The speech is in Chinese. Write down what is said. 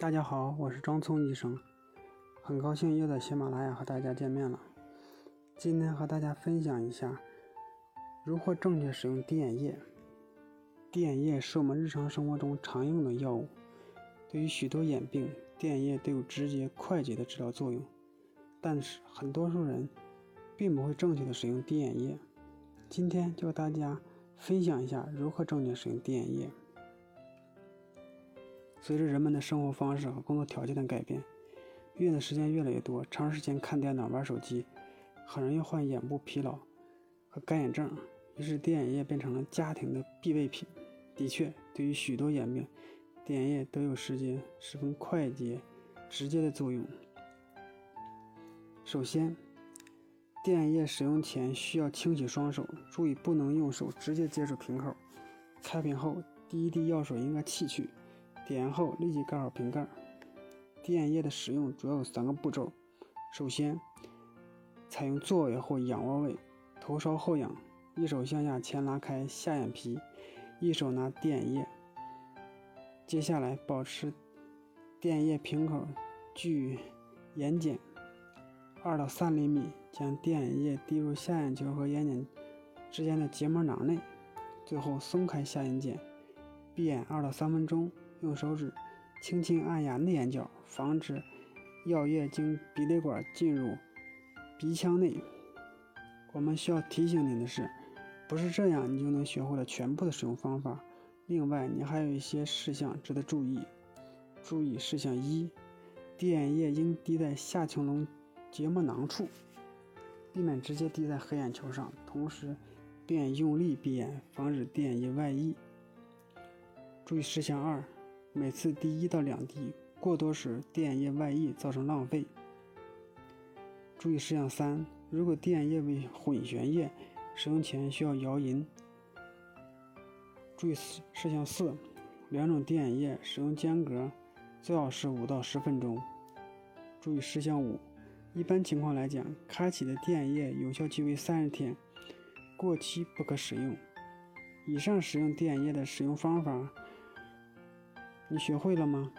大家好，我是张聪医生，很高兴又在喜马拉雅和大家见面了。今天和大家分享一下如何正确使用滴眼液。滴眼液是我们日常生活中常用的药物，对于许多眼病，滴眼液都有直接快捷的治疗作用。但是，很多数人并不会正确的使用滴眼液。今天就和大家分享一下如何正确使用滴眼液。随着人们的生活方式和工作条件的改变，用的时间越来越多，长时间看电脑、玩手机，很容易患眼部疲劳和干眼症。于是，滴眼液变成了家庭的必备品。的确，对于许多眼病，滴眼液都有时间十分快捷、直接的作用。首先，滴眼液使用前需要清洗双手，注意不能用手直接接触瓶口。开瓶后，第一滴药水应该弃去。点燃后立即盖好瓶盖。滴眼液的使用主要有三个步骤：首先，采用坐位或仰卧位，头稍后仰，一手向下前拉开下眼皮，一手拿滴眼液。接下来，保持滴眼液瓶口距眼睑二到三厘米，将滴眼液滴入下眼球和眼睑之间的结膜囊内，最后松开下眼睑，闭眼二到三分钟。用手指轻轻按压内眼角，防止药液经鼻泪管进入鼻腔内。我们需要提醒您的是，不是这样你就能学会了全部的使用方法。另外，你还有一些事项值得注意。注意事项一：滴眼液应滴在下穹窿结膜囊处，避免直接滴在黑眼球上。同时，便用力闭眼，防止滴眼液外溢。注意事项二。每次滴一到两滴，过多时滴眼液外溢，造成浪费。注意事项三：如果滴眼液为混悬液，使用前需要摇匀。注意事项四：两种滴眼液使用间隔最好是五到十分钟。注意事项五：一般情况来讲，开启的滴眼液有效期为三十天，过期不可使用。以上使用滴眼液的使用方法。你学会了吗？